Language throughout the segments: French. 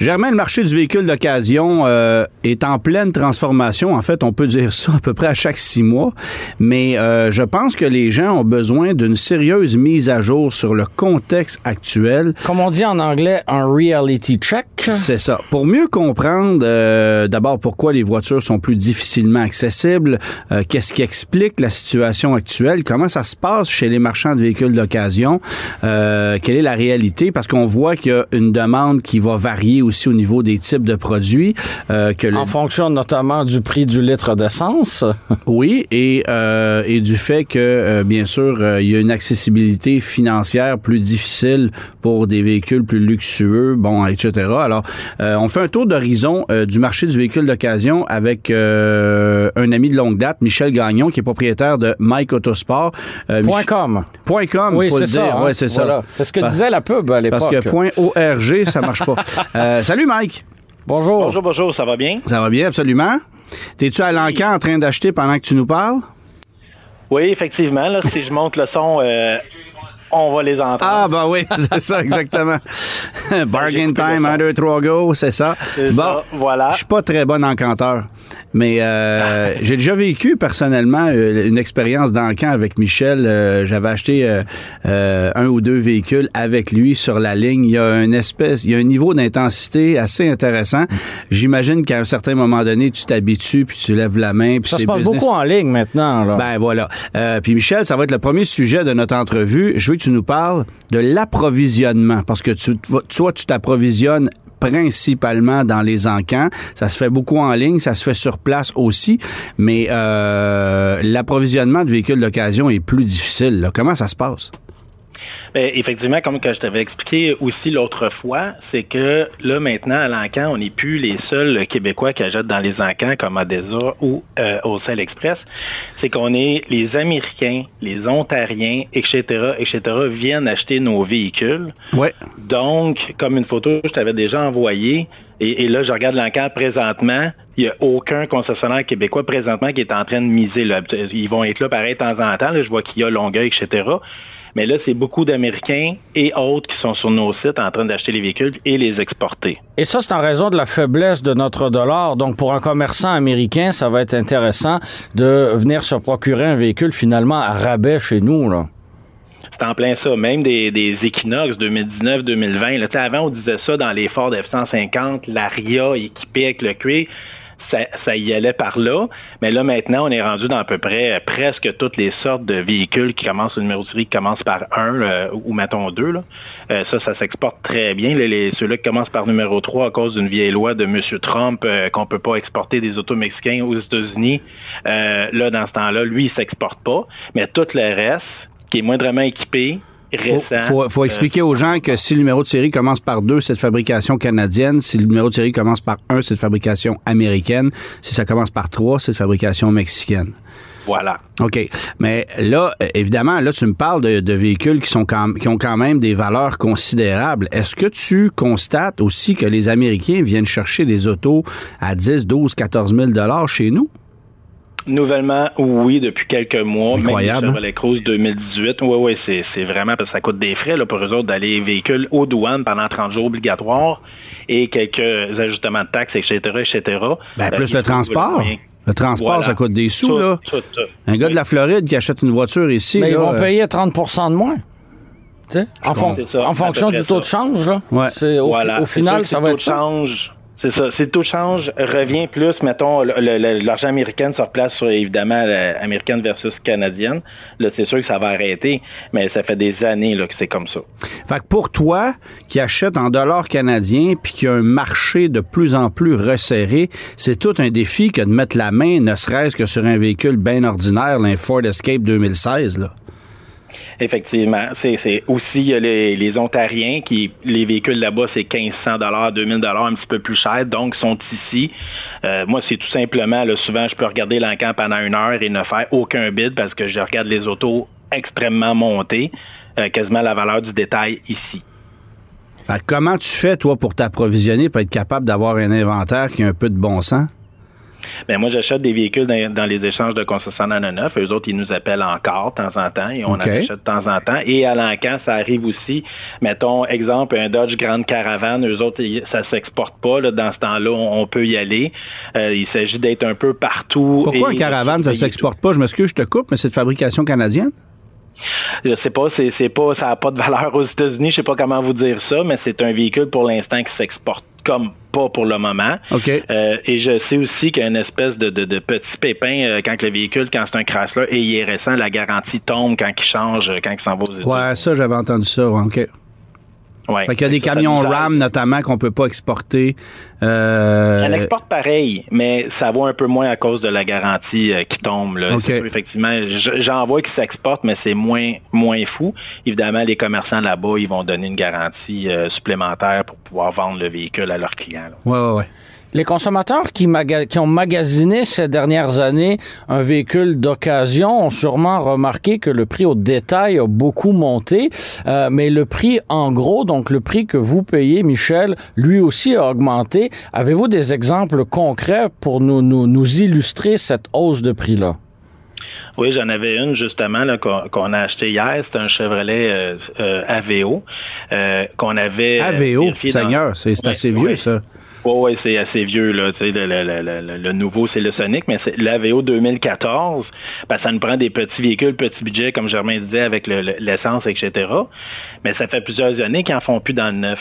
Germain, le marché du véhicule d'occasion euh, est en pleine transformation. En fait, on peut dire ça à peu près à chaque six mois. Mais euh, je pense que les gens ont besoin d'une sérieuse mise à jour sur le contexte actuel. Comme on dit en anglais, un reality check. C'est ça. Pour mieux comprendre, euh, d'abord, pourquoi les voitures sont plus difficilement accessibles, qu'est-ce qui explique la situation actuelle, comment ça se passe chez les marchands de véhicules d'occasion, quelle est la réalité, parce qu'on voit qu'il y a une demande qui va varier aussi au niveau des types de produits. Euh, que le... En fonction notamment du prix du litre d'essence. oui, et, euh, et du fait que, euh, bien sûr, il y a une accessibilité financière plus difficile pour des véhicules plus luxueux, bon, etc. Alors, on fait un tour d'horizon du marché du véhicule d'occasion avec un ami de longue date, Michel Gagnon, qui est propriétaire de Mike Autosport. Point .com. Point .com, oui, c'est ça. Hein? Ouais, c'est voilà. ça. C'est ce que disait la pub à l'époque. Parce que point .org, ça marche pas. Euh, salut Mike. Bonjour. Bonjour, bonjour, ça va bien? Ça va bien, absolument. T'es-tu à l'encan en train d'acheter pendant que tu nous parles? Oui, effectivement. Là, si je monte le son, euh, on va les entendre. Ah, ben oui, c'est ça, exactement. Bargain time, 1, 2, 3, go, c'est ça. Bon, ça, voilà. Je suis pas très bon encanteur, mais euh, j'ai déjà vécu personnellement euh, une expérience d'encan avec Michel. Euh, J'avais acheté euh, euh, un ou deux véhicules avec lui sur la ligne. Il y a une espèce, il y a un niveau d'intensité assez intéressant. J'imagine qu'à un certain moment donné, tu t'habitues, puis tu lèves la main. Puis ça se passe business. beaucoup en ligne maintenant. Là. Ben voilà. Euh, puis Michel, ça va être le premier sujet de notre entrevue. Je veux que tu nous parles de l'approvisionnement, parce que tu, toi, tu t'approvisionnes principalement dans les encans. Ça se fait beaucoup en ligne, ça se fait sur place aussi, mais euh, l'approvisionnement de véhicules d'occasion est plus difficile. Comment ça se passe? Bien, effectivement, comme que je t'avais expliqué aussi l'autre fois, c'est que là, maintenant, à l'encan, on n'est plus les seuls Québécois qui achètent dans les encans comme Adesa ou euh, au Cell Express. C'est qu'on est les Américains, les Ontariens, etc., etc., viennent acheter nos véhicules. Ouais. Donc, comme une photo, je t'avais déjà envoyé, et, et là, je regarde l'encan présentement, il n'y a aucun concessionnaire québécois présentement qui est en train de miser. Là. Ils vont être là pareil de temps en temps. Là. Je vois qu'il y a Longueuil, etc. Mais là, c'est beaucoup d'Américains et autres qui sont sur nos sites en train d'acheter les véhicules et les exporter. Et ça, c'est en raison de la faiblesse de notre dollar. Donc, pour un commerçant américain, ça va être intéressant de venir se procurer un véhicule finalement à rabais chez nous. Là. C'est en plein ça. Même des, des Equinox 2019-2020. Là, avant, on disait ça dans les Ford F-150, l'Aria équipée avec le cuir ça, y allait par là. Mais là, maintenant, on est rendu dans à peu près presque toutes les sortes de véhicules qui commencent, le numéro de série qui commence par 1 euh, ou mettons 2. Là. Euh, ça, ça s'exporte très bien. Les, ceux-là qui commencent par numéro 3 à cause d'une vieille loi de M. Trump euh, qu'on peut pas exporter des autos mexicains aux États-Unis. là, dans ce temps-là, lui, il s'exporte pas. Mais tout le reste, qui est moindrement équipé, il faut, faut, expliquer aux gens que si le numéro de série commence par 2, c'est de fabrication canadienne. Si le numéro de série commence par 1, c'est de fabrication américaine. Si ça commence par 3, c'est de fabrication mexicaine. Voilà. OK. Mais là, évidemment, là, tu me parles de, de véhicules qui, sont quand, qui ont quand même des valeurs considérables. Est-ce que tu constates aussi que les Américains viennent chercher des autos à 10, 12, 14 000 chez nous? Nouvellement, oui, depuis quelques mois. Incroyable. Même les Cruz 2018. Oui, oui, c'est, c'est vraiment parce que ça coûte des frais là, pour eux autres d'aller véhicules aux douanes pendant 30 jours obligatoires et quelques ajustements de taxes, etc., etc. Ben, plus le transport. Le transport, Voilà. ça coûte des sous, Tout, là. tout, tout. Un gars de la Floride qui achète une voiture ici, Mais là, ils vont euh, payer 30% de moins. Tu sais, En, fon- ça, en fonction du taux ça. de change, là. Ouais. C'est, au, Voilà. au C'est final, ça va le être taux de ça. change. C'est ça. Si le taux de change revient plus, mettons, l'argent américain se replace sur, évidemment, l'américaine versus canadienne, là, c'est sûr que ça va arrêter, mais ça fait des années là, que c'est comme ça. Fait que pour toi, qui achète en dollars canadiens puis qui a un marché de plus en plus resserré, c'est tout un défi que de mettre la main, ne serait-ce que sur un véhicule bien ordinaire, un Ford Escape 2016, là. Effectivement. C'est aussi les, les, Ontariens qui, les véhicules là-bas, c'est 1500 dollars, 2000 dollars, un petit peu plus cher, donc sont ici. Euh, moi, c'est tout simplement, là, souvent, je peux regarder l'encan pendant une heure et ne faire aucun bid parce que je regarde les autos extrêmement montées, euh, quasiment la valeur du détail ici. comment tu fais, toi, pour t'approvisionner, pour être capable d'avoir un inventaire qui a un peu de bon sens? Ben moi, j'achète des véhicules dans, les échanges de concessionnaires neuf. Eux autres, ils nous appellent encore de temps en temps et on en achète de temps en temps. Et à l'encan, ça arrive aussi. Mettons, exemple, un Dodge Grande Caravane. Eux autres, ça s'exporte pas. Là, dans ce temps-là, on, peut y aller. Euh, il s'agit d'être un peu partout. Pourquoi un caravane, ça s'exporte pas? Je m'excuse, je te coupe, mais c'est de fabrication canadienne? Je sais pas, c'est pas, ça n'a pas de valeur aux États-Unis. Je sais pas comment vous dire ça, mais c'est un véhicule pour l'instant qui s'exporte comme pas pour le moment. Euh, et je sais aussi qu'il y a une espèce de, de, petit pépin euh, quand le véhicule, quand c'est un Chrysler et il est récent, la garantie tombe quand il change, quand il s'en va aux Ouais, ça, j'avais entendu ça. OK. Ouais, fait qu'il y a des camions RAM notamment qu'on peut pas exporter. Euh... Elle exporte pareil, mais ça vaut un peu moins à cause de la garantie euh, qui tombe. Là. effectivement, j'en vois qui s'exportent, mais c'est moins moins fou. Évidemment, les commerçants là-bas, ils vont donner une garantie euh, supplémentaire pour pouvoir vendre le véhicule à leurs clients. Oui, oui, oui. Les consommateurs qui, qui, ont magasiné ces dernières années un véhicule d'occasion ont sûrement remarqué que le prix au détail a beaucoup monté, euh, mais le prix en gros, donc le prix que vous payez, Michel, lui aussi a augmenté. Avez-vous des exemples concrets pour nous, nous, nous illustrer cette hausse de prix-là? Oui, j'en avais une justement qu'on a acheté hier. C'est un Chevrolet euh, euh, Aveo qu'on avait. Aveo, Seigneur, c'est assez vieux ça. Oui, c'est assez vieux. Là, le, le, le, nouveau, c'est le Sonic, mais c'est l'AVO 2014. Ben, ça nous prend des petits véhicules, petits budgets, comme Germain disait, avec l'essence, etc. Mais ça fait plusieurs années qu'ils en font plus dans le neuf.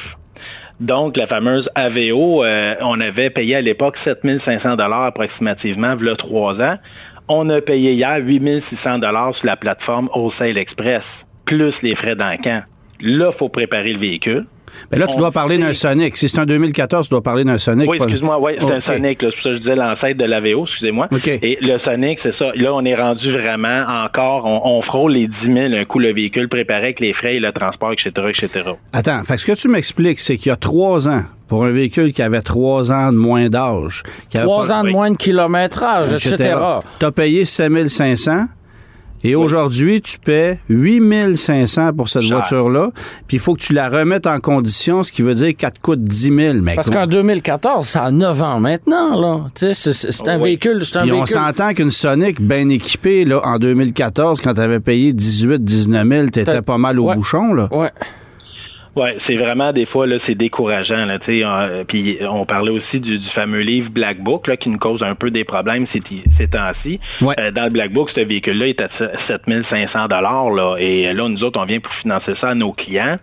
Donc, la fameuse AVO, euh, on avait payé à l'époque 7500 dollars approximativement, a trois ans. On a payé hier 8600 dollars sur la plateforme Wholesale Express, plus les frais d'encan. Là, il faut préparer le véhicule. Mais là, tu dois parler d'un Sonic. Si c'est un 2014, tu dois parler d'un Sonic. Oui, excuse-moi, oui, c'est un Sonic. C'est pour ça que je disais l'ancêtre de l'AVO, excusez-moi. Et le Sonic, c'est ça. Là, on est rendu vraiment encore, on, frôle les 10 000 un coup le véhicule préparé avec les frais et le transport, etc., etc. Attends, fait ce que tu m'expliques, c'est qu'il y a trois ans, pour un véhicule qui avait trois ans de moins d'âge. Trois ans de moins de kilométrage, etc. Tu as payé 7500 et aujourd'hui, tu paies 8500 pour cette voiture-là. Puis il faut que tu la remettes en condition, ce qui veut dire qu'elle te coûte 10 000. Parce qu'en 2014, ça a 9 ans maintenant. là. C'est un véhicule. Un véhicule. on s'entend qu'une Sonic bien équipée, là, en 2014, quand tu avais payé 18 19 000, tu étais pas mal au bouchon. Là. Ouais. Oui, c'est vraiment des fois là, c'est décourageant. Là, euh, puis on parlait aussi du, fameux livre Black Book là, qui nous cause un peu des problèmes ces, ces temps-ci. Euh, dans le Black Book, ce véhicule-là est à 7500 dollars là, et là nous autres on vient pour financer ça à nos clients.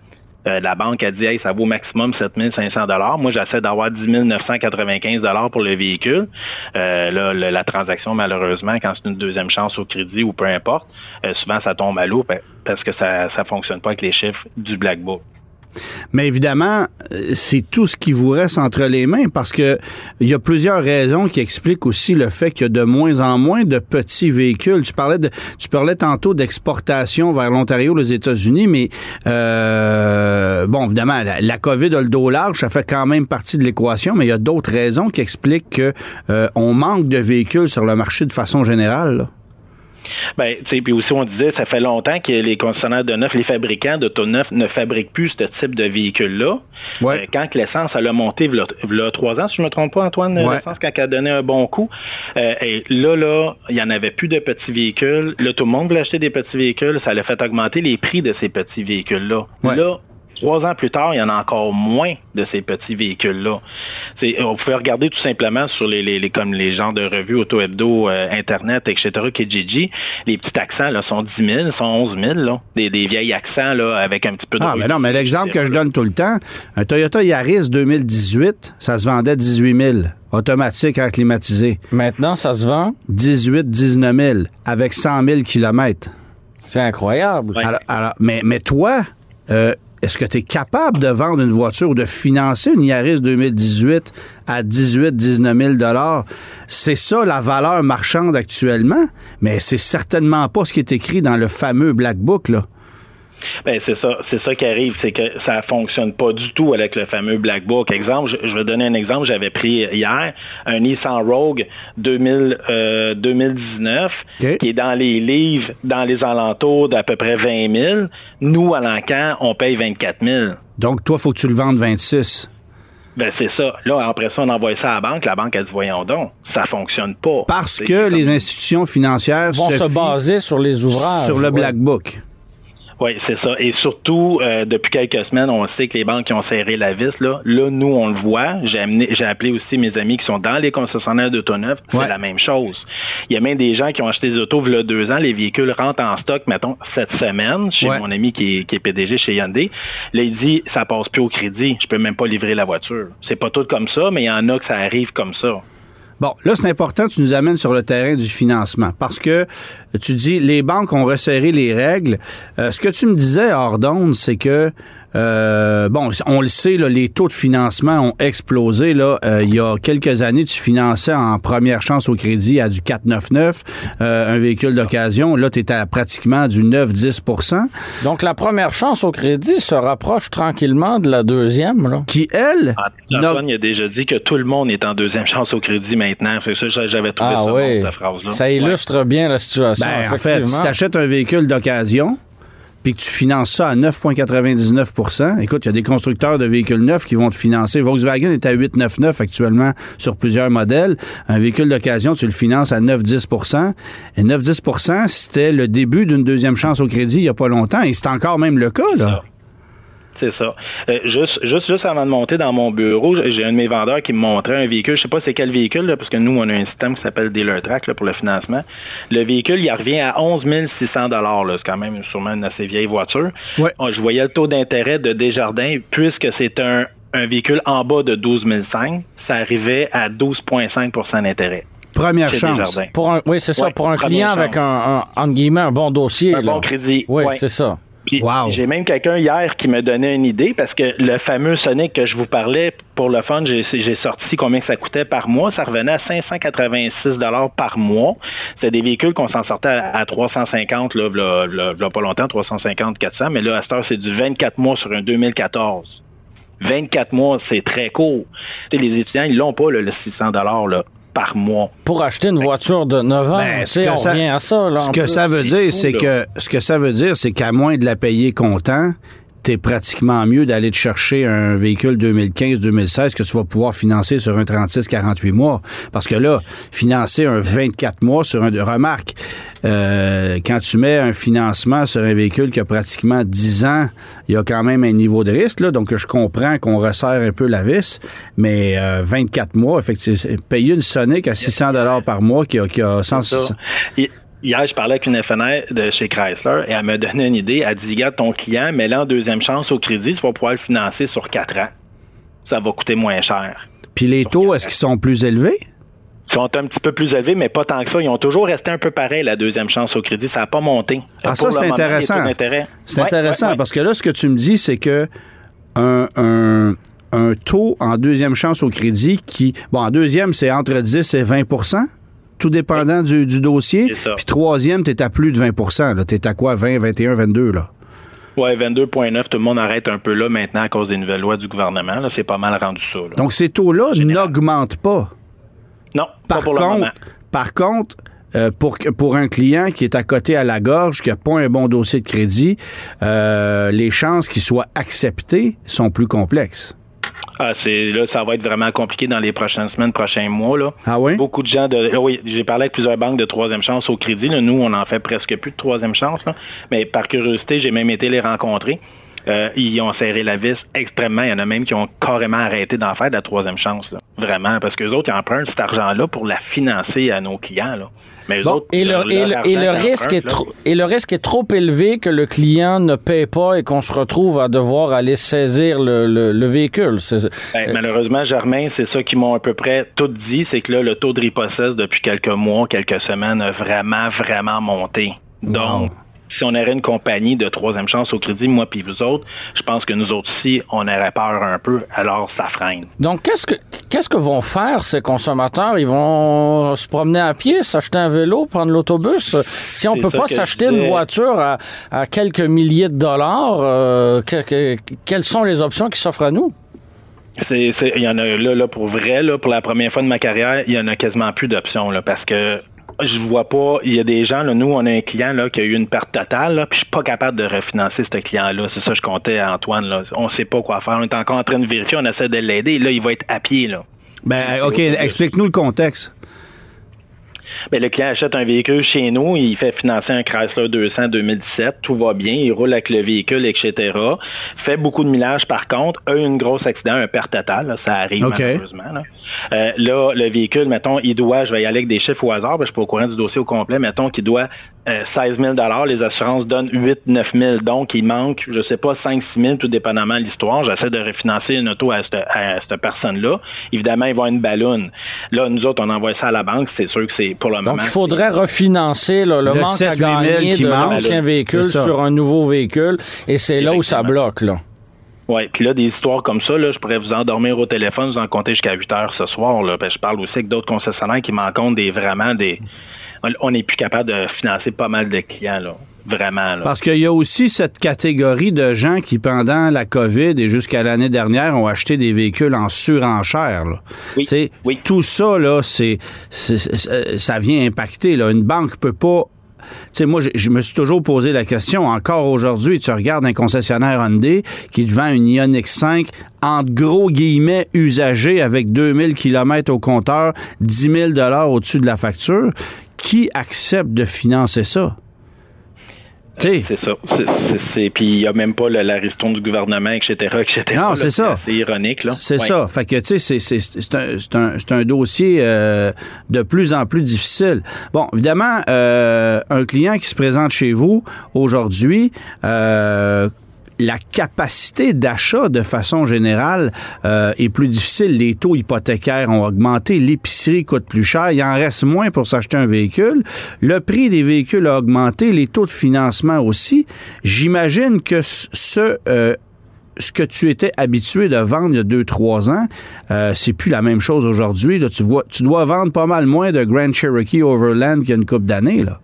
Euh, la banque a dit hey, ça vaut maximum 7500 dollars. Moi, j'essaie d'avoir 10 995 dollars pour le véhicule. là, la transaction, malheureusement, quand c'est une deuxième chance au crédit ou peu importe, souvent ça tombe à l'eau parce que ça ne fonctionne pas avec les chiffres du Black Book. Mais évidemment, c'est tout ce qui vous reste entre les mains parce que il y a plusieurs raisons qui expliquent aussi le fait qu'il y a de moins en moins de petits véhicules. Tu parlais de, tu parlais tantôt d'exportation vers l'Ontario, les États-Unis, mais euh, bon, évidemment, la, COVID a le dos large, ça fait quand même partie de l'équation, mais il y a d'autres raisons qui expliquent qu'on euh, manque de véhicules sur le marché de façon générale. Ben, tu sais, puis aussi on disait, ça fait longtemps que les concessionnaires de neuf, les fabricants d'auto neuf ne fabriquent plus ce type de véhicule-là. Ouais. Euh, quand l'essence elle a monté, il y a trois ans, si je me trompe pas, Antoine, l'essence quand elle a donné un bon coup. Euh, et là, là, il y en avait plus de petits véhicules. Là, tout le monde voulait acheter des petits véhicules. Ça a fait augmenter les prix de ces petits véhicules-là. Là, Trois ans plus tard, il y en a encore moins de ces petits véhicules-là. On pouvait regarder tout simplement sur les, les, comme les genres de revues auto-hebdo, euh, Internet, etc., Kijiji, les petits accents là, sont 10 000, sont 11 000, là, des, des vieilles accents là, avec un petit peu de... Ah, mais non, mais l'exemple que je donne tout le temps, un Toyota Yaris 2018, ça se vendait 18 000 automatique à climatisé. Maintenant, ça se vend? 18 19 000 avec 100 000 kilomètres. C'est incroyable. Alors, mais, mais toi, euh, est-ce que tu es capable de vendre une voiture ou de financer une Yaris 2018 à 18 19 000 C'est ça la valeur marchande actuellement, mais c'est certainement pas ce qui est écrit dans le fameux Black Book. Là. Ben, c'est ça, c'est ça qui arrive, c'est que ça fonctionne pas du tout avec le fameux Black Book. Exemple, je, vais donner un exemple, j'avais pris hier un Nissan Rogue 2000, 2019 euh, qui est dans les livres, dans les alentours d'à peu près 20 000. Nous, à l'encan, on paye 24 000. Donc, toi, faut que tu le vendes 26. Ben, c'est ça. Là, après ça, on envoie ça à la banque. La banque, elle dit, voyons donc, ça fonctionne pas. Parce que les institutions financières vont se, baser sur les ouvrages. Sur le Black Book. Oui, c'est ça. Et surtout, euh, depuis quelques semaines, on sait que les banques ont serré la vis. Là, là nous, on le voit. J'ai j'ai appelé aussi mes amis qui sont dans les concessionnaires d'auto neuf. C'est la même chose. Il y a même des gens qui ont acheté des autos il y a deux ans. Les véhicules rentrent en stock, mettons, cette semaine, chez mon ami qui est, qui est, PDG chez Hyundai. Là, il dit, ça passe plus au crédit. Je peux même pas livrer la voiture. C'est pas tout comme ça, mais il y en a que ça arrive comme ça. Bon, là, c'est important tu nous amènes sur le terrain du financement parce que tu dis les banques ont resserré les règles. Euh, ce que tu me disais, Ordonne, c'est que euh, bon, on le sait, là, les taux de financement ont explosé. Là, euh, il y a quelques années, tu finançais en première chance au crédit à du 4,99 euh, un véhicule d'occasion. Là, tu es à pratiquement du 9-10% Donc, la première chance au crédit se rapproche tranquillement de la deuxième. Là. Qui, elle... Ah, il a déjà dit que tout le monde est en deuxième chance au crédit maintenant. C'est ça, j'avais trouvé ah, ça oui. cette phrase-là. Ça illustre bien la situation, ben, En fait, si tu achètes un véhicule d'occasion, puis que tu finances ça à 9,99% écoute, il y a des constructeurs de véhicules neufs qui vont te financer. Volkswagen est à 8,99 actuellement sur plusieurs modèles. Un véhicule d'occasion, tu le finances à 9,10% Et 9,10% c'était le début d'une deuxième chance au crédit il n'y a pas longtemps. Et c'est encore même le cas, là. C'est ça. Euh, juste, juste, juste avant de monter dans mon bureau, j'ai un de mes vendeurs qui me montrait un véhicule. Je sais pas c'est quel véhicule, là, parce que nous, on a un système qui s'appelle Dealer Track pour le financement. Le véhicule, il revient à 11 600 C'est quand même sûrement une assez vieille voiture. Ouais. Je voyais le taux d'intérêt de Desjardins, puisque c'est un, un véhicule en bas de 12 500, ça arrivait à 12,5% d'intérêt. Première chance. Pour un, oui, c'est ça. pour un client avec un, un, guillemets, un bon dossier. Un bon crédit. Oui, c'est ça. J'ai même quelqu'un hier qui me donnait une idée parce que le fameux Sonic que je vous parlais pour le fun, j'ai sorti combien ça coûtait par mois. Ça revenait à 586 dollars par mois. C'est des véhicules qu'on s'en sortait à, 350 là, là, pas longtemps, 350, 400, mais là à cette heure c'est du 24 mois sur un 2014. 24 mois, c'est très court. les étudiants, ils l'ont pas, le 600 dollars là par mois. Pour acheter une voiture de 9 ans, ben, on ça, revient à ça. ce que ça veut dire, c'est que ce que ça veut dire, c'est qu'à moins de la payer comptant, t'es pratiquement mieux d'aller te chercher un véhicule 2015-2016 que tu vas pouvoir financer sur un 36-48 mois. Parce que là, financer un 24 mois sur un... Remarque, euh, quand tu mets un financement sur un véhicule qui a pratiquement 10 ans, il y a quand même un niveau de risque. Là, donc, je comprends qu'on resserre un peu la vis, mais 24 euh, mois, effectivement, payer une Sonic à 600 dollars par mois qui a, qui a 100... Hier, je parlais avec une FNR de chez Chrysler et elle m'a donné une idée. Elle dit, regarde, ton client, mets-le en deuxième chance au crédit, tu vas pouvoir le financer sur quatre ans. Ça va coûter moins cher. Puis les taux, est-ce qu'ils sont plus élevés? Ils sont un petit peu plus élevés, mais pas tant que ça. Ils ont toujours resté un peu pareil, la deuxième chance au crédit. Ça n'a pas monté. Ah, ça, c'est intéressant. C'est intéressant parce que là, ce que tu me dis, c'est que un, un taux en deuxième chance au crédit qui, bon, en deuxième, c'est entre 10 et 20 tout dépendant du, dossier. Puis troisième, tu es à plus de 20 Tu es à quoi, 20, 21, 22 là? Oui, 22,9. Tout le monde arrête un peu là maintenant à cause des nouvelles lois du gouvernement. C'est pas mal rendu ça. Donc, ces taux-là n'augmentent pas. Non, par pas pour contre, le moment. Par contre, euh, pour, pour un client qui est à côté à la gorge, qui n'a pas un bon dossier de crédit, euh, les chances qu'il soit accepté sont plus complexes. Ah, c'est là, ça va être vraiment compliqué dans les prochaines semaines, prochains mois. Là. Ah oui? Beaucoup de gens de. Oui, j'ai parlé avec plusieurs banques de troisième chance au crédit. Nous, on en fait presque plus de troisième chance. Mais par curiosité, j'ai même été les rencontrer. Euh, ils ont serré la vis extrêmement. Il y en a même qui ont carrément arrêté d'en faire de la troisième chance. Vraiment. Parce que les autres, ils empruntent cet argent-là pour la financer à nos clients. Là. Mais autres, et, le, et, le, risque est trop, et le risque est trop élevé que le client ne paie pas et qu'on se retrouve à devoir aller saisir le, le véhicule. Ben, malheureusement, Germain, c'est ça qu'ils m'ont à peu près tout dit, c'est que là, le taux de ripossesse depuis quelques mois, quelques semaines a vraiment, vraiment monté. Donc, si on aurait une compagnie de troisième chance au crédit, moi puis vous autres, je pense que nous autres aussi, on aurait peur un peu, alors ça freine. Donc, qu'est-ce que qu'est-ce que vont faire ces consommateurs? Ils vont se promener à pied, s'acheter un vélo, prendre l'autobus? Si on peut pas s'acheter une voiture à, quelques milliers de dollars, euh, quelles sont les options qui s'offrent à nous? il y en a là, là pour vrai, là, pour la première fois de ma carrière, il y en a quasiment plus d'options là, parce que je vois pas. Il y a des gens, là, nous, on a un client là, qui a eu une perte totale, là, puis je suis pas capable de refinancer ce client-là. C'est ça que je comptais à Antoine. Là. On sait pas quoi faire. On est encore en train de vérifier, on essaie de l'aider. Là, il va être à pied. Là. Ben, OK, explique-nous le contexte. Bien, le client achète un véhicule chez nous, il fait financer un Chrysler 200 2017, tout va bien, il roule avec le véhicule, etc. Fait beaucoup de millage par contre, a eu un gros accident, un perte totale, ça arrive malheureusement. Euh, là. le véhicule, mettons, il doit, je vais y aller avec des chiffres au hasard, je suis pas au courant du dossier au complet, mettons qu'il doit 16 euh, 000 les assurances donnent 8 9 000 donc il manque, je sais pas, 5 6 000 tout dépendamment de l'histoire. J'essaie de refinancer une auto à cette, personne-là. Évidemment, il va une ballonne. Là, nous autres, on envoie ça à la banque, c'est sûr que c'est pour le moment. Donc, il faudrait refinancer le, manque à gagner de l'ancien véhicule sur un nouveau véhicule, et c'est là où ça bloque, là. Oui, puis là, des histoires comme ça, là, je pourrais vous endormir au téléphone, vous en compter jusqu'à 8 heures ce soir. Là. Ben, je parle aussi avec d'autres concessionnaires qui m'en comptent des vraiment des on n'est plus capable de financer pas mal de clients, là. Vraiment. Là. Parce qu'il y a aussi cette catégorie de gens qui, pendant la COVID et jusqu'à l'année dernière, ont acheté des véhicules en surenchère. Là. Oui, Tout ça, là, c'est, ça vient impacter. Là. Une banque peut pas sais, moi, je, me suis toujours posé la question, encore aujourd'hui, tu regardes un concessionnaire Hyundai qui te vend une Ioniq 5 en gros guillemets usagée avec 2000 km au compteur, 10 000 au-dessus de la facture qui accepte de financer ça? C'est ça. Puis il n'y a même pas la ristourne du gouvernement, etc., etc. Non, c'est ça. C'est ironique, là. C'est ça. Fait que, tu sais, c'est un, un, dossier euh, de plus en plus difficile. Bon, évidemment, euh, un client qui se présente chez vous aujourd'hui, euh, la capacité d'achat de façon générale euh, est plus difficile. Les taux hypothécaires ont augmenté, l'épicerie coûte plus cher, il en reste moins pour s'acheter un véhicule. Le prix des véhicules a augmenté, les taux de financement aussi. J'imagine que ce euh, ce que tu étais habitué de vendre il y a deux, trois ans, euh, c'est plus la même chose aujourd'hui. Tu, vois, tu dois vendre pas mal moins de Grand Cherokee Overland qu'il y a une couple d'années. Là.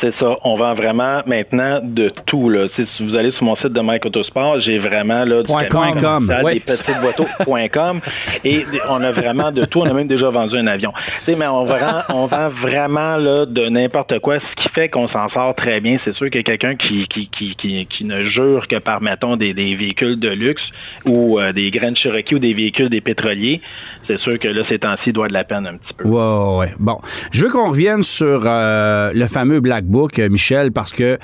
C'est ça. On vend vraiment maintenant de tout. Là. si vous allez sur mon site de Mike Autosport, j'ai vraiment là, du .com, des petites .com et on a vraiment de tout. On a même déjà vendu un avion. mais on vend, on vend vraiment là, de n'importe quoi, ce qui fait qu'on s'en sort très bien. C'est sûr que quelqu'un qui, qui, qui, qui, qui ne jure que par, mettons, des, des véhicules de luxe ou euh, des graines Cherokee ou des véhicules des pétroliers, c'est sûr que là, ces temps-ci, doit de la peine un petit peu. Ouais, ouais. Bon. Je veux qu'on revienne sur euh, le fameux Black Euh, Michel, parce que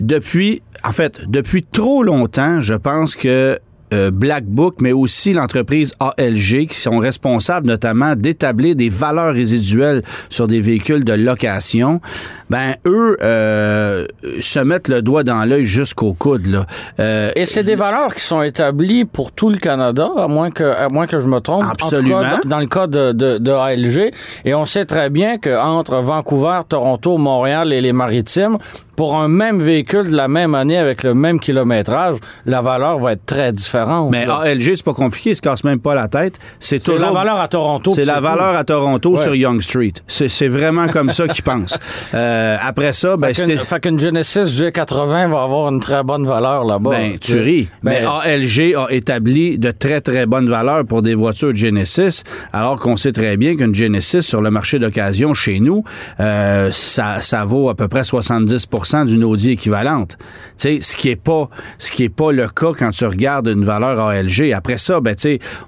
depuis, en fait, depuis trop longtemps, je pense que euh, Black Book, mais aussi l'entreprise ALG, qui sont responsables notamment d'établir des valeurs résiduelles sur des véhicules de location, ben eux euh, se mettent le doigt dans l'œil jusqu'au coude. Là. Euh, Et c'est des valeurs qui sont établies pour tout le Canada, à moins que, à moins que je me trompe. Absolument. dans le cas de, de, de, ALG. Et on sait très bien qu'entre Vancouver, Toronto, Montréal et les Maritimes, pour un même véhicule de la même année avec le même kilométrage, la valeur va être très différente. Mais ALG, c'est pas compliqué, ils se casse même pas la tête. C'est toujours la valeur à Toronto. C'est la valeur à Toronto sur Young Street. C'est vraiment comme ça qu'ils pensent. Euh, après ça, ben c'était. Fait qu'une Genesis G80 va avoir une très bonne valeur là-bas. Ben, tu ris. Ben, mais ALG a établi de très, très bonnes valeurs pour des voitures Genesis, alors qu'on sait très bien qu'une Genesis sur le marché d'occasion chez nous, euh, ça, ça vaut à peu près 70% d'une Audi équivalente. sais, ce qui est pas ce qui est pas le cas quand tu regardes une valeur ALG. Après ça, ben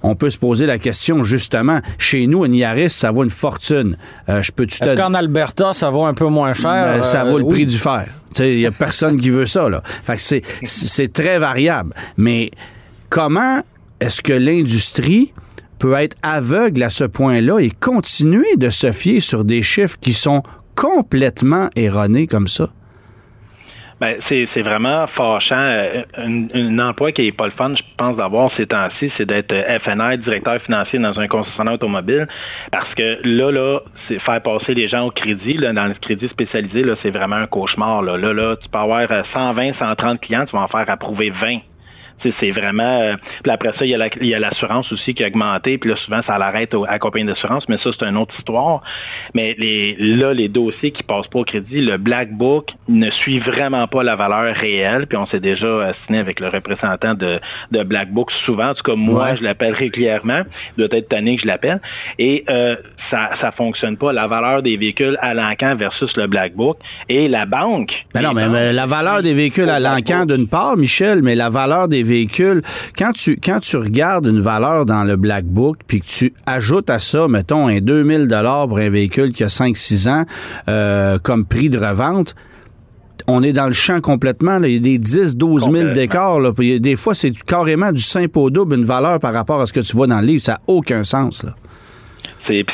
on peut se poser la question justement. Chez nous, une Yaris, ça vaut une fortune. Euh, je peux Est-ce qu'en Alberta, ça vaut un peu moins cher? Ben, Ça vaut le euh, prix du fer. Il y a personne qui veut ça là. Fait que c'est c'est très variable. Mais comment est-ce que l'industrie peut être aveugle à ce point-là et continuer de se fier sur des chiffres qui sont complètement erronés comme ça? Ben, c'est vraiment fâchant. Euh, un, emploi qui n'est pas le fun, je pense, d'avoir ces temps-ci, c'est d'être euh, FNR, directeur financier dans un concessionnaire automobile. Parce que là, là, c'est faire passer les gens au crédit. Dans le crédit spécialisé, là, c'est vraiment un cauchemar. Là. là, là, tu peux avoir 120, 130 clients, tu vas en faire approuver 20 c'est vraiment. Euh, puis après ça, il y a l'assurance aussi qui a augmenté. Puis là, souvent, ça l'arrête à compagnie d'assurance, mais ça, c'est une autre histoire. Mais les, là, les dossiers qui passent pas au crédit, le Black Book ne suit vraiment pas la valeur réelle. Puis on s'est déjà assigné avec le représentant de, de Black Book souvent. En tout cas, moi, je l'appelle régulièrement. Il doit être tanné que je l'appelle. Et euh, ça ça fonctionne pas. La valeur des véhicules à l'encan versus le Black Book. Et la banque. Mais non, mais, la valeur des véhicules à l'encan d'une part, Michel, mais la valeur des véhicule, quand tu, quand tu regardes une valeur dans le Black Book, puis que tu ajoutes à ça, mettons, un 2000 pour un véhicule qui a 5-6 ans euh, comme prix de revente, on est dans le champ complètement. Il y a des 10, 12 000 d'écart. Des fois, c'est carrément du simple au double, une valeur par rapport à ce que tu vois dans le livre. Ça n'a aucun sens. C'est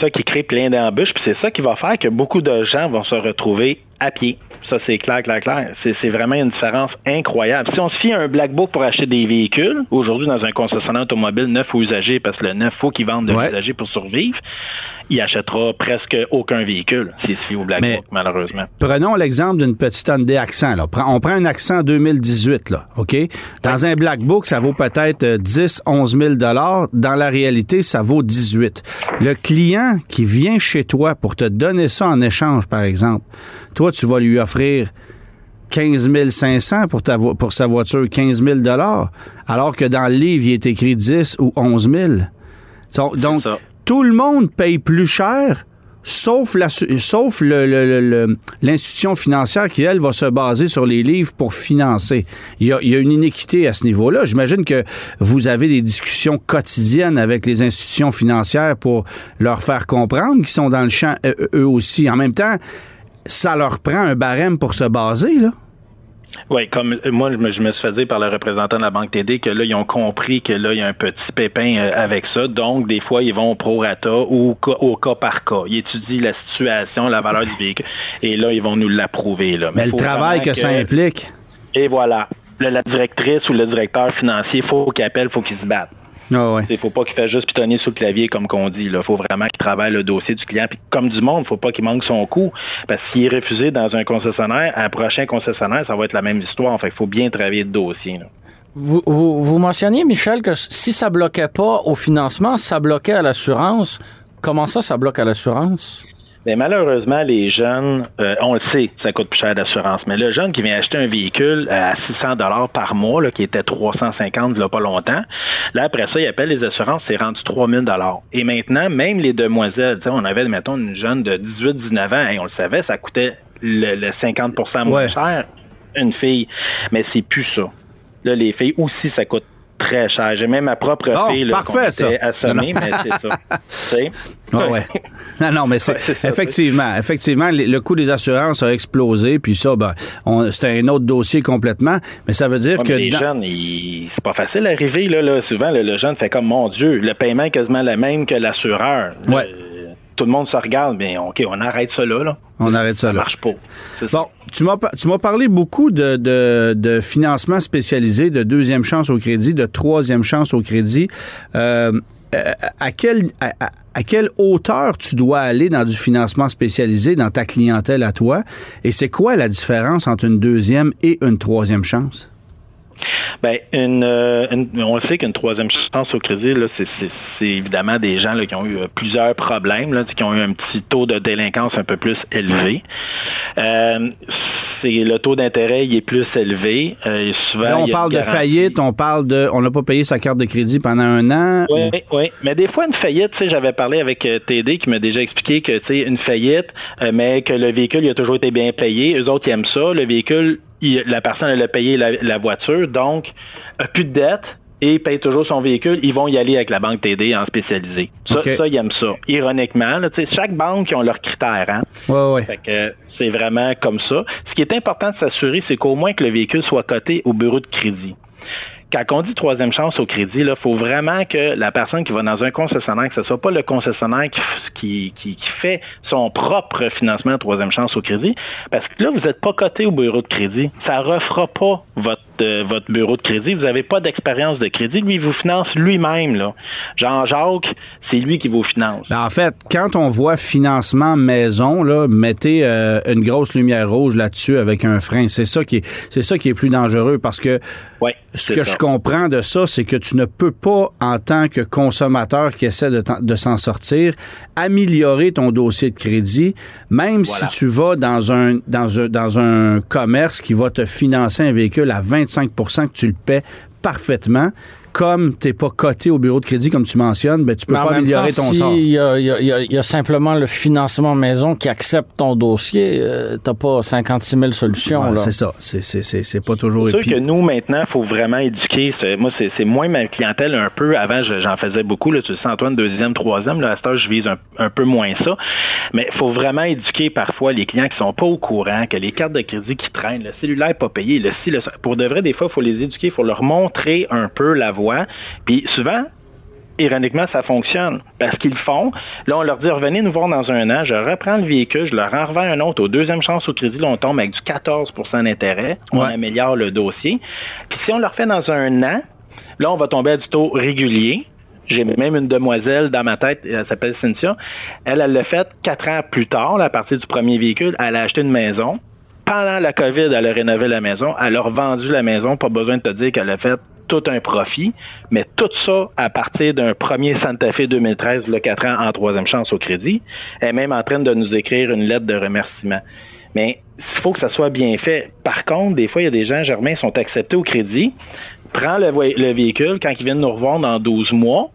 ça qui crée plein d'embûches, puis c'est ça qui va faire que beaucoup de gens vont se retrouver à pied. Ça, c'est clair, clair, clair. C'est vraiment une différence incroyable. Si on se fie à un Black Book pour acheter des véhicules, aujourd'hui, dans un concessionnaire automobile neuf ou usagé, parce que le neuf, faut qu'ils vendent de l'usagé pour survivre, il achètera presque aucun véhicule s'il se fie au Black Book, malheureusement. Prenons l'exemple d'une petite Hyundai Accent. Là. On prend un Accent 2018, là, OK? Dans un Black Book, ça vaut peut-être 10, 11 000 Dans la réalité, ça vaut 18. Le client qui vient chez toi pour te donner ça en échange, par exemple, toi, tu vas lui offrir 15 500 pour, ta pour sa voiture, 15 000 alors que dans le livre, il est écrit 10 ou 11 000. Donc, tout le monde paye plus cher, sauf la, sauf l'institution financière qui, elle, va se baser sur les livres pour financer. Il y a, une inéquité à ce niveau-là. J'imagine que vous avez des discussions quotidiennes avec les institutions financières pour leur faire comprendre qu'ils sont dans le champ eux aussi. En même temps, ça leur prend un barème pour se baser, là? Oui, comme euh, moi, je me, suis fait dire par le représentant de la Banque TD que là, ils ont compris que là, il y a un petit pépin euh, avec ça. Donc, des fois, ils vont au prorata ou au cas par cas. Ils étudient la situation, la valeur du véhicule. Et là, ils vont nous l'approuver. Là. Mais, le travail que, ça implique. Et voilà. la directrice ou le directeur financier, faut qu'il appelle, faut qu'il se batte. Ah Il ne faut pas qu'il fasse juste pitonner sur le clavier comme qu'on dit. Il faut vraiment qu'il travaille le dossier du client. Puis comme du monde, il ne faut pas qu'il manque son coup. Parce que s'il est refusé dans un concessionnaire, un prochain concessionnaire, ça va être la même histoire. Fait il faut bien travailler le dossier. Vous, vous, vous mentionniez, Michel, que si ça bloquait pas au financement, ça bloquait à l'assurance. Comment ça, ça bloque à l'assurance? Mais malheureusement, les jeunes, euh, on le sait, ça coûte plus cher d'assurance, mais le jeune qui vient acheter un véhicule à 600 dollars par mois, là, qui était 350 il n'y a pas longtemps, là, après ça, il appelle les assurances, c'est rendu 3000 dollars. Et maintenant, même les demoiselles, on avait, mettons, une jeune de 18-19 ans, et on le savait, ça coûtait le, 50% moins cher, une fille. Mais c'est plus ça. Là, les filles aussi, ça coûte très cher. J'ai même ma propre fille là, parfait, ça. assommée, mais c'est ça. ouais. Non, non, mais c'est effectivement, effectivement, le coût des assurances a explosé, puis ça, ben, c'est un autre dossier complètement, mais ça veut dire que les jeunes, c'est pas facile d'arriver là, là. Souvent, le, jeune fait comme mon Dieu, le paiement est quasiment le même que l'assureur. Ouais tout le monde se regarde, mais OK, on arrête ça là. On arrête ça, ça marche pas. Bon, tu m'as parlé beaucoup de, de, financement spécialisé, de deuxième chance au crédit, de troisième chance au crédit. Euh, euh, à, quelle, à, quelle hauteur tu dois aller dans du financement spécialisé dans ta clientèle à toi? Et c'est quoi la différence entre une deuxième et une troisième chance? Ben, euh, une, on sait qu'une troisième chance au crédit, là, c'est, évidemment des gens là, qui ont eu euh, plusieurs problèmes, là, qui ont eu un petit taux de délinquance un peu plus élevé. Euh, c'est le taux d'intérêt il est plus élevé. souvent, on parle de faillite, on parle de, on n'a pas payé sa carte de crédit pendant un an. Oui, oui. Mais des fois une faillite, j'avais parlé avec TD qui m'a déjà expliqué que tu sais une faillite, mais que le véhicule il a toujours été bien payé. Eux autres ils aiment ça. Le véhicule la personne elle a payé la, voiture, donc a plus de dette et paye toujours son véhicule, ils vont y aller avec la banque TD en spécialisé. Ça, ça ils aiment ça. Ironiquement, chaque banque qui ont leurs critères. Hein? Ouais, c'est vraiment comme ça. Ce qui est important de s'assurer, c'est qu'au moins que le véhicule soit coté au bureau de crédit quand on dit troisième chance au crédit, il faut vraiment que la personne qui va dans un concessionnaire, que ce soit pas le concessionnaire qui, qui, qui, fait son propre financement troisième chance au crédit, parce que là, vous n'êtes pas coté au bureau de crédit. Ça ne refera pas votre, votre bureau de crédit. Vous n'avez pas d'expérience de crédit. Lui, il vous finance lui-même. Là. Jean-Jacques, c'est lui qui vous finance. Ben, en fait, quand on voit financement maison, là, mettez euh, une grosse lumière rouge là-dessus avec un frein. C'est ça qui est, c'est ça qui est plus dangereux parce que ce que je comprends de ça, c'est que tu ne peux pas, en tant que consommateur qui essaie de, s'en sortir, améliorer ton dossier de crédit, même si tu vas dans un, dans, un, dans un commerce qui va te financer un véhicule à 25 que tu le paies parfaitement comme tu n'es pas coté au bureau de crédit, comme tu mentionnes, ben, tu peux pas améliorer ton sort. Il y, a, simplement le financement maison qui accepte ton dossier. Euh, tu n'as pas 56 000 solutions. c'est ça. C'est pas toujours C'est sûr que nous, maintenant, il faut vraiment éduquer. Moi, c'est moins ma clientèle un peu. Avant, j'en faisais beaucoup. Là, tu sais, Antoine, deuxième, troisième. Là, à ce je vise un, peu moins ça. Mais il faut vraiment éduquer parfois les clients qui sont pas au courant, que les cartes de crédit qui traînent, le cellulaire n'est pas payé. Le, pour de vrai, des fois, il faut les éduquer, il faut leur montrer un peu la voie puis souvent, ironiquement, ça fonctionne. Parce qu'ils font. Là, on leur dit, revenez nous voir dans un an, je reprends le véhicule, je leur en revends un autre. Au deuxième chance au crédit, là, on tombe avec du 14% d'intérêt. On améliore le dossier. Puis si on le refait dans un an, là, on va tomber à du taux régulier. J'ai même une demoiselle dans ma tête, elle s'appelle Cynthia. Elle, elle l'a fait quatre ans plus tard, à partir du premier véhicule. Elle a acheté une maison. Pendant la COVID, elle a rénové la maison. Elle a revendu la maison. Pas besoin de te dire qu'elle a fait tout un profit, mais tout ça à partir d'un premier Santa Fe 2013, le 4 ans en troisième chance au crédit. Est même en train de nous écrire une lettre de remerciement. Mais il faut que ça soit bien fait. Par contre, des fois, il y a des gens, Germain, sont acceptés au crédit, prend le, véhicule, quand ils viennent nous revoir dans 12 mois,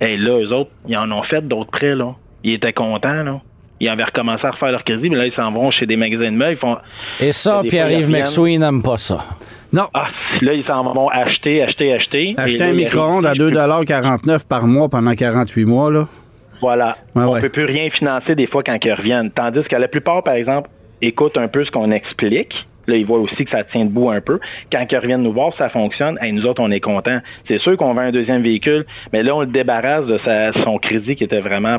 et là, eux autres, ils en ont fait d'autres prêts, là. Ils étaient contents, là ils avaient recommencé à refaire leur crédit, mais là, ils s'en vont chez des magasins de meubles. Ils font, Et ça, Pierre-Yves McSween n'aime pas ça. Non. Ah, là, ils s'en vont acheter, acheter, acheter. Acheter un micro-ondes à 2,49 par mois pendant 48 mois, là. Voilà. on ne peut plus rien financer des fois quand ils reviennent. Tandis que la plupart, par exemple, écoutent un peu ce qu'on explique. Là, ils voient aussi que ça tient debout un peu. Quand ils reviennent nous voir, ça fonctionne. Et nous autres, on est contents. C'est sûr qu'on vend un deuxième véhicule, mais là, on le débarrasse de son crédit qui était vraiment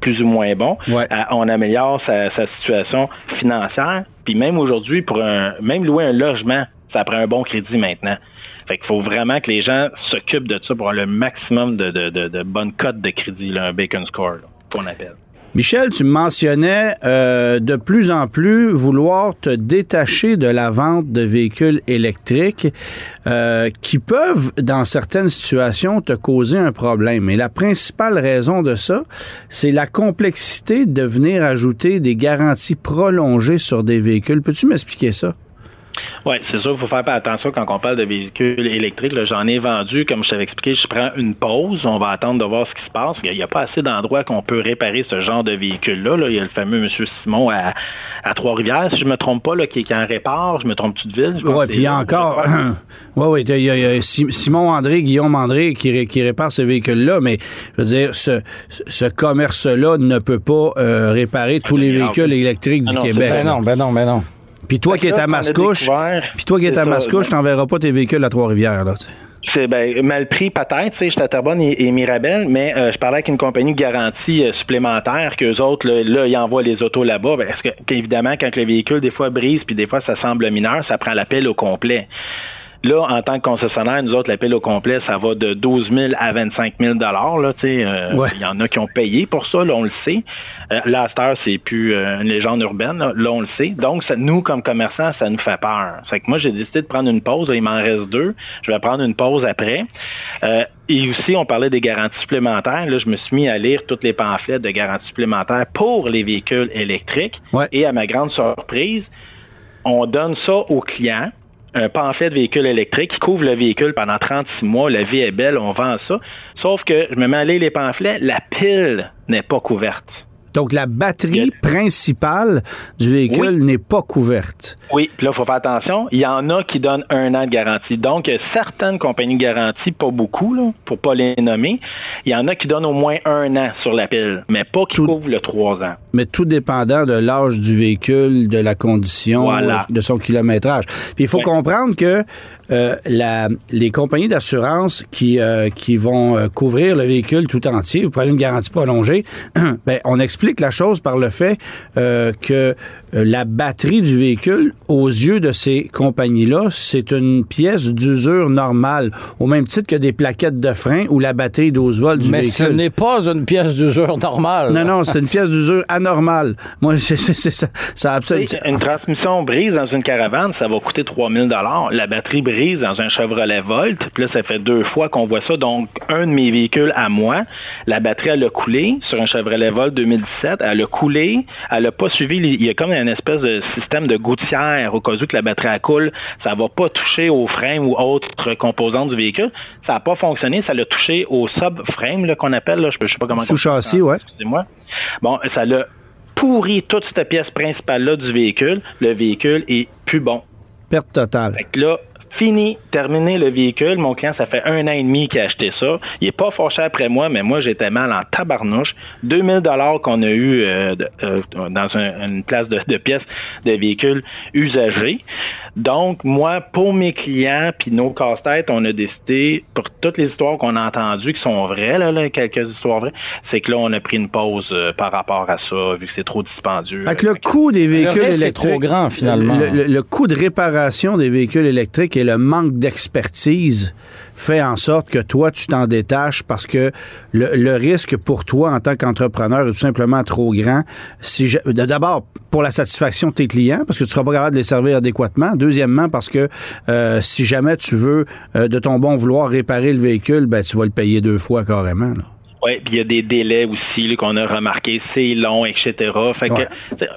plus ou moins bon. Euh, on améliore sa, sa, situation financière. Puis même aujourd'hui, pour un, même louer un logement, ça prend un bon crédit maintenant. Fait qu'il faut vraiment que les gens s'occupent de ça pour avoir le maximum de, de, de, de bonnes cotes de crédit, un bacon score, qu'on appelle. Michel, tu mentionnais euh, de plus en plus vouloir te détacher de la vente de véhicules électriques euh, qui peuvent, dans certaines situations, te causer un problème. Et la principale raison de ça, c'est la complexité de venir ajouter des garanties prolongées sur des véhicules. Peux-tu m'expliquer ça? Oui, c'est sûr, il faut faire attention quand on parle de véhicules électriques. J'en ai vendu, comme je t'avais expliqué, je prends une pause, on va attendre de voir ce qui se passe. Il n'y a, pas assez d'endroits qu'on peut réparer ce genre de véhicule-là. Il y a le fameux M. Simon à, Trois-Rivières, si je ne me trompe pas, là, qui, qui en répare. Je me trompe toute ville. Oui, puis il y a encore. Oui, oui, il y, a Simon André, Guillaume André qui, qui répare ce véhicule-là, mais je veux dire, ce, ce commerce-là ne peut pas euh, réparer tous les véhicules électriques du ah Québec. Ben non, ben non, ben non. Puis toi, qui es à Mascouche, puis toi qui es à Mascouche, pas tes véhicules à Trois-Rivières, là. C'est ben, mal pris peut-être, tu sais, j'étais à Terrebonne et, Mirabel, mais euh, je parlais avec une compagnie de garantie euh, supplémentaire qu'eux autres, là, ils envoient les autos là-bas. Ben, parce que, qu'évidemment, quand le véhicule, des fois, brise, puis des fois, ça semble mineur, ça prend l'appel au complet. Là, en tant que concessionnaire, nous autres, l'appel au complet, ça va de 12 000 à 25 000 là, euh, Il y en a qui ont payé pour ça, là, on le sait. Euh, là, c'est plus euh, une légende urbaine, là, on le sait. Donc, ça, nous, comme commerçants, ça nous fait peur. C'est que moi, j'ai décidé de prendre une pause. il m'en reste deux. Je vais prendre une pause après. Euh, et aussi, on parlait des garanties supplémentaires. Là, je me suis mis à lire toutes les pamphlets de garanties supplémentaires pour les véhicules électriques. Et à ma grande surprise, on donne ça aux clients un pamphlet de véhicule électrique qui couvre le véhicule pendant 36 mois. La vie est belle, on vend ça. Sauf que je me mets à lire les pamphlets, la pile n'est pas couverte. Donc, la batterie principale du véhicule n'est pas couverte. Oui, puis là, il faut faire attention. Il y en a qui donnent un an de garantie. Donc, certaines compagnies de garantie, pas beaucoup, là, pour pas les nommer, il y en a qui donnent au moins un an sur la pile, mais pas qui couvrent le trois ans. Mais tout dépendant de l'âge du véhicule, de la condition, de son kilométrage. Puis il faut comprendre que euh, la, les compagnies d'assurance qui, euh, qui vont euh, couvrir le véhicule tout entier, vous prenez une garantie prolongée, ben, on explique la chose par le fait que la batterie du véhicule, aux yeux de ces compagnies-là, c'est une pièce d'usure normale, au même titre que des plaquettes de frein ou la batterie 12 volts du véhicule. Mais ce n'est pas une pièce d'usure normale. Non, non, c'est une pièce d'usure anormale. Moi, c'est ça, ça absolument... Une transmission brise dans une caravane, ça va coûter 3000 La batterie brise dans un Chevrolet Volt. Puis là, ça fait deux fois qu'on voit ça. Donc, un de mes véhicules à moi, la batterie, elle a coulé sur un Chevrolet Volt 2017. Elle a coulé. Elle n'a pas suivi. Il y a comme une espèce de système de gouttière au cas où que la batterie coule. Ça va pas toucher au frein ou autres composantes du véhicule. Ça n'a pas fonctionné. Ça l'a touché au subframe qu'on appelle. Là. Je ne sais pas comment Sous-châssis, ouais. Excusez-moi. Bon, ça l'a pourri toute cette pièce principale-là du véhicule. Le véhicule est plus bon. Perte totale. Fait que là, Fini, terminé le véhicule. Mon client, ça fait un an et demi qu'il a acheté ça. Il est pas fâché après moi, mais moi, j'étais mal en tabarnouche. 2000 dollars qu'on a eu euh, euh, dans une place de, de, pièces de véhicules usagés. Donc, moi, pour mes clients puis nos casse-têtes, on a décidé, pour toutes les histoires qu'on a entendues qui sont vraies, là, quelques histoires vraies, c'est que là, on a pris une pause euh, par rapport à ça, vu que c'est trop dispendieux. Fait que le coût des véhicules électriques. Est trop grand, finalement. le coût de réparation des véhicules électriques et le manque d'expertise fait en sorte que toi, tu t'en détaches parce que le, risque pour toi en tant qu'entrepreneur est tout simplement trop grand. Si D'abord, pour la satisfaction de tes clients, parce que tu seras pas capable de les servir adéquatement. Deuxièmement, parce que euh, si jamais tu veux, euh, de ton bon vouloir, réparer le véhicule, ben, tu vas le payer deux fois carrément. Là. Oui, puis il y a des délais aussi qu'on a remarqué, c'est long, etc. Fait que,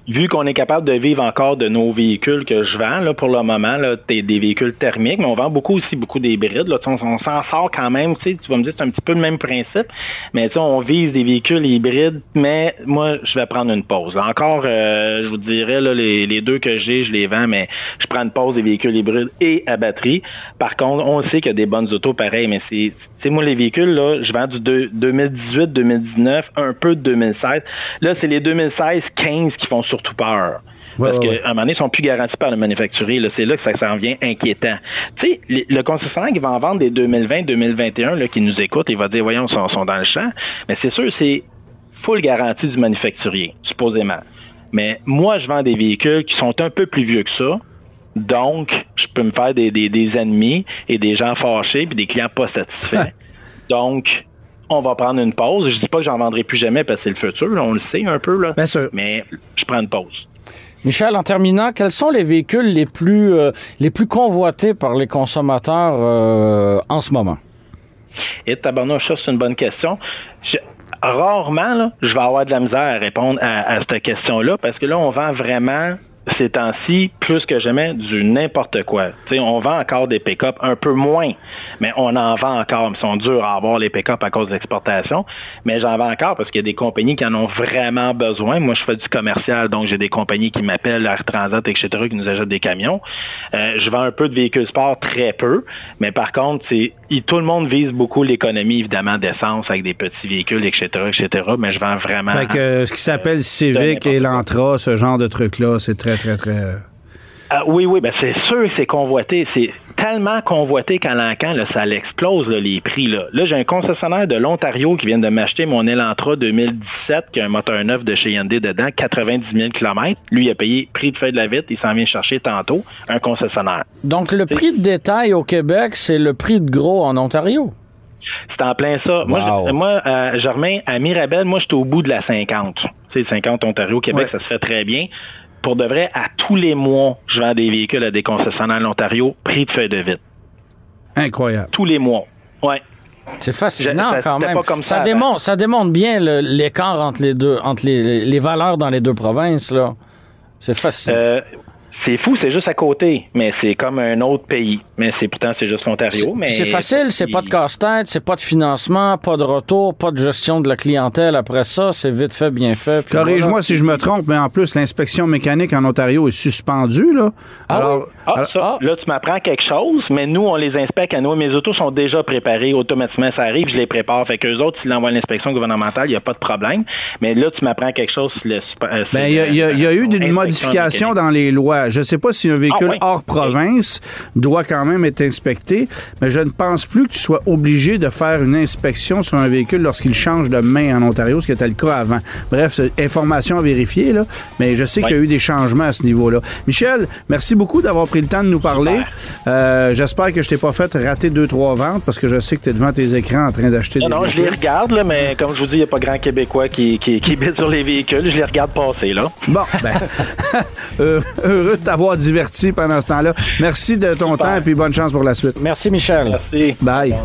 vu qu'on est capable de vivre encore de nos véhicules que je vends là, pour le moment, là, des, des véhicules thermiques, mais on vend beaucoup aussi beaucoup d'hybrides. Là, on, on s'en sort quand même. Tu vas me dire c'est un petit peu le même principe, mais on vise des véhicules hybrides, mais moi, je vais prendre une pause. Encore, euh, je vous dirais, là, les, les deux que j'ai, je les vends, mais je prends une pause des véhicules hybrides et à batterie. Par contre, on sait qu'il y a des bonnes autos pareilles, mais c'est c'est moi, les véhicules, là, je vends du 2018, 2019, un peu de 2016. Là, c'est les 2016-15 qui font surtout peur. Parce qu'à un moment donné, ils sont plus garantis par le manufacturier. C'est là que ça s'en vient inquiétant. Tu sais, le concessionnaire qui va en vendre des 2020-2021, qui nous écoute, il va dire, voyons, ils sont, sont dans le champ. Mais c'est sûr, c'est full garantie du manufacturier, supposément. Mais moi, je vends des véhicules qui sont un peu plus vieux que ça, donc, je peux me faire des, des, ennemis et des gens fâchés puis des clients pas satisfaits. Donc, on va prendre une pause. Je dis pas que j'en vendrai plus jamais parce que c'est le futur, on le sait un peu, là. Mais je prends une pause. Michel, en terminant, quels sont les véhicules les plus, euh, les plus convoités par les consommateurs euh, en ce moment? Et tabarnouche, ça, c'est une bonne question. rarement, là, je vais avoir de la misère à répondre à cette question-là parce que là, on vend vraiment ces temps-ci, plus que jamais, du n'importe quoi. sais, on vend encore des pick-up un peu moins, mais on en vend encore. Ils sont durs à avoir les pick-up à cause de l'exportation, mais j'en vends encore parce qu'il y a des compagnies qui en ont vraiment besoin. Moi, je fais du commercial, donc j'ai des compagnies qui m'appellent, Air Transat, etc., qui nous achètent des camions. Euh, je vends un peu de véhicules sport, très peu, mais par contre, tout le monde vise beaucoup l'économie, évidemment, d'essence avec des petits véhicules, etc., etc., mais je vends vraiment... Fait que, ce qui s'appelle Civic et l'Entra, ce genre de truc-là, c'est très très, très, euh, ah, oui, oui, ben c'est sûr c'est convoité. C'est tellement convoité qu'à l'encan, ça l'explose les prix. Là, là j'ai un concessionnaire de l'Ontario qui vient de m'acheter mon Elantra 2017, qui a un moteur neuf de chez Hyundai dedans, 90 000 km. Lui, il a payé prix de feuille de la vitre, il s'en vient chercher tantôt, un concessionnaire. Donc, le prix de détail au Québec, c'est le prix de gros en Ontario? C'est en plein ça. Moi, moi euh, Germain, à Mirabel, moi, j'étais au bout de la 50. Tu sais, 50 Ontario, Québec, ça se fait très bien pour de vrai, à tous les mois, je vends des véhicules à des concessionnaires en Ontario, prix de feuille de vide. Incroyable. Tous les mois. Ouais. C'est fascinant quand même. ça, démontre, ça démontre bien l'écart entre les deux, entre les, valeurs dans les deux provinces là. C'est fascinant. Euh, c'est fou, c'est juste à côté, mais c'est comme un autre pays. mais c'est pourtant c'est juste l'Ontario. Mais c'est facile, c'est pas de casse-tête, c'est pas de financement, pas de retour, pas de gestion de la clientèle. Après ça, c'est vite fait, bien fait. Corrige-moi si je me trompe, mais en plus, l'inspection mécanique en Ontario est suspendue. Là. Ah alors, ah, ah. là, tu m'apprends quelque chose, mais nous, on les inspecte à nous. Mes autos sont déjà préparées automatiquement. Ça arrive, je les prépare. Fait qu'eux autres, s'ils envoient l'inspection gouvernementale, il n'y a pas de problème. Mais là, tu m'apprends quelque chose. Euh, ben, il y, a eu une modification dans les lois. Je ne sais pas si un véhicule hors province doit quand même être inspecté, mais je ne pense plus que tu sois obligé de faire une inspection sur un véhicule lorsqu'il change de main en Ontario, ce qui était le cas avant. Bref, information à vérifier, là, mais je sais qu'il y a eu des changements à ce niveau-là. Michel, merci beaucoup d'avoir pris le temps de nous parler. Euh, j'espère que je t'ai pas fait rater deux, trois ventes parce que je sais que tu es devant tes écrans en train d'acheter des Non, je les regarde, là, mais comme je vous dis, il n'y a pas grand Québécois qui, qui, qui sur les véhicules. Je les regarde passer, là. Bon, ben, euh, heureux t'avoir diverti pendant ce temps-là. Merci de ton temps et puis bonne chance pour la suite. Merci, Michel. Merci. Bye.